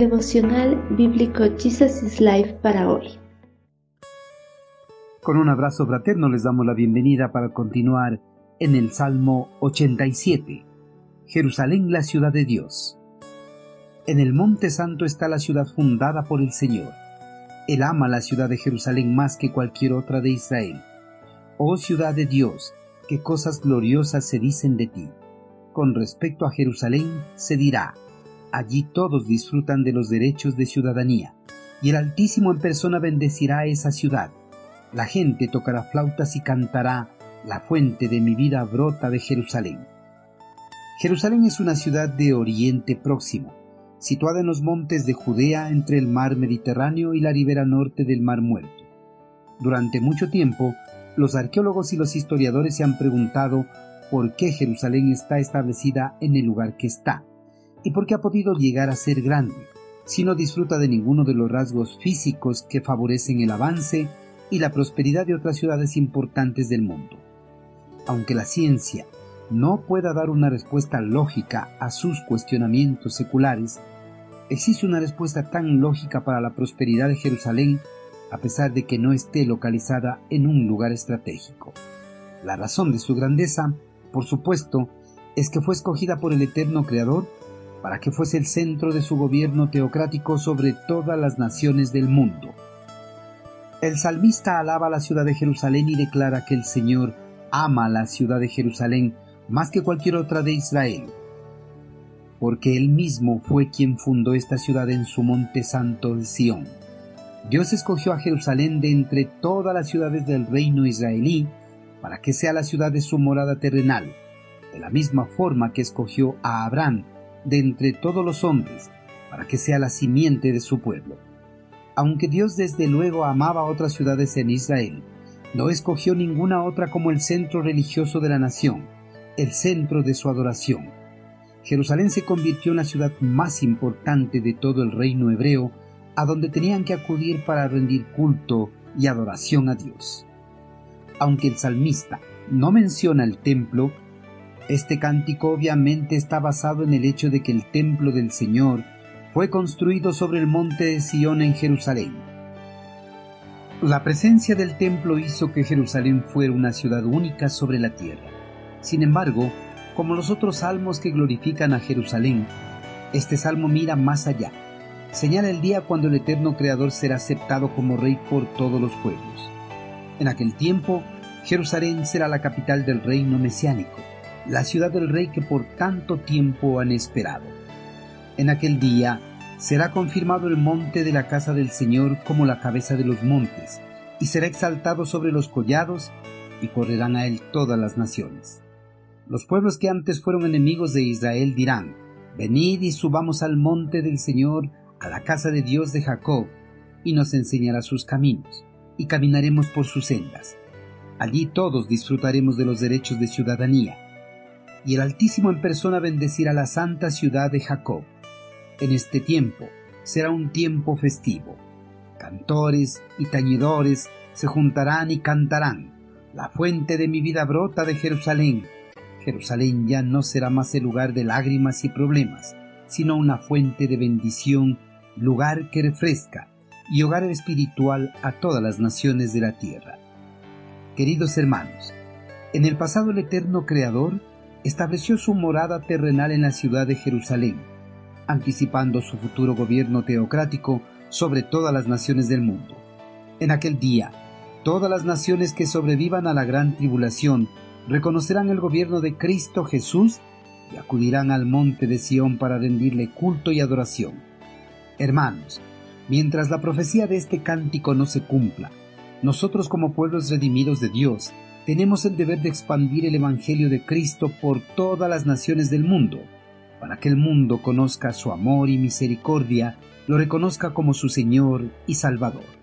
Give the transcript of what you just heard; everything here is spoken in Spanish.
Devocional Bíblico Jesus is Life para hoy. Con un abrazo fraterno les damos la bienvenida para continuar en el Salmo 87. Jerusalén, la ciudad de Dios. En el Monte Santo está la ciudad fundada por el Señor. Él ama la ciudad de Jerusalén más que cualquier otra de Israel. Oh ciudad de Dios, qué cosas gloriosas se dicen de ti. Con respecto a Jerusalén se dirá, allí todos disfrutan de los derechos de ciudadanía, y el Altísimo en persona bendecirá esa ciudad. La gente tocará flautas y cantará, la fuente de mi vida brota de Jerusalén. Jerusalén es una ciudad de Oriente Próximo, situada en los montes de Judea entre el mar Mediterráneo y la ribera norte del Mar Muerto. Durante mucho tiempo, los arqueólogos y los historiadores se han preguntado por qué Jerusalén está establecida en el lugar que está y por qué ha podido llegar a ser grande, si no disfruta de ninguno de los rasgos físicos que favorecen el avance y la prosperidad de otras ciudades importantes del mundo. Aunque la ciencia no pueda dar una respuesta lógica a sus cuestionamientos seculares, existe una respuesta tan lógica para la prosperidad de Jerusalén a pesar de que no esté localizada en un lugar estratégico. La razón de su grandeza, por supuesto, es que fue escogida por el eterno Creador para que fuese el centro de su gobierno teocrático sobre todas las naciones del mundo. El salmista alaba la ciudad de Jerusalén y declara que el Señor ama la ciudad de Jerusalén más que cualquier otra de Israel, porque él mismo fue quien fundó esta ciudad en su monte santo de Sión. Dios escogió a Jerusalén de entre todas las ciudades del reino israelí para que sea la ciudad de su morada terrenal, de la misma forma que escogió a Abraham de entre todos los hombres para que sea la simiente de su pueblo. Aunque Dios desde luego amaba otras ciudades en Israel, no escogió ninguna otra como el centro religioso de la nación, el centro de su adoración. Jerusalén se convirtió en la ciudad más importante de todo el reino hebreo a donde tenían que acudir para rendir culto y adoración a Dios. Aunque el salmista no menciona el templo, este cántico obviamente está basado en el hecho de que el templo del Señor fue construido sobre el monte de Sión en Jerusalén. La presencia del templo hizo que Jerusalén fuera una ciudad única sobre la tierra. Sin embargo, como los otros salmos que glorifican a Jerusalén, este salmo mira más allá señala el día cuando el eterno Creador será aceptado como rey por todos los pueblos. En aquel tiempo, Jerusalén será la capital del reino mesiánico, la ciudad del rey que por tanto tiempo han esperado. En aquel día será confirmado el monte de la casa del Señor como la cabeza de los montes, y será exaltado sobre los collados, y correrán a él todas las naciones. Los pueblos que antes fueron enemigos de Israel dirán, Venid y subamos al monte del Señor, a la casa de Dios de Jacob, y nos enseñará sus caminos, y caminaremos por sus sendas. Allí todos disfrutaremos de los derechos de ciudadanía, y el Altísimo en persona bendecirá la santa ciudad de Jacob. En este tiempo será un tiempo festivo. Cantores y tañedores se juntarán y cantarán. La fuente de mi vida brota de Jerusalén. Jerusalén ya no será más el lugar de lágrimas y problemas, sino una fuente de bendición lugar que refresca y hogar espiritual a todas las naciones de la tierra. Queridos hermanos, en el pasado el eterno Creador estableció su morada terrenal en la ciudad de Jerusalén, anticipando su futuro gobierno teocrático sobre todas las naciones del mundo. En aquel día, todas las naciones que sobrevivan a la gran tribulación reconocerán el gobierno de Cristo Jesús y acudirán al monte de Sión para rendirle culto y adoración. Hermanos, mientras la profecía de este cántico no se cumpla, nosotros como pueblos redimidos de Dios tenemos el deber de expandir el Evangelio de Cristo por todas las naciones del mundo, para que el mundo conozca su amor y misericordia, lo reconozca como su Señor y Salvador.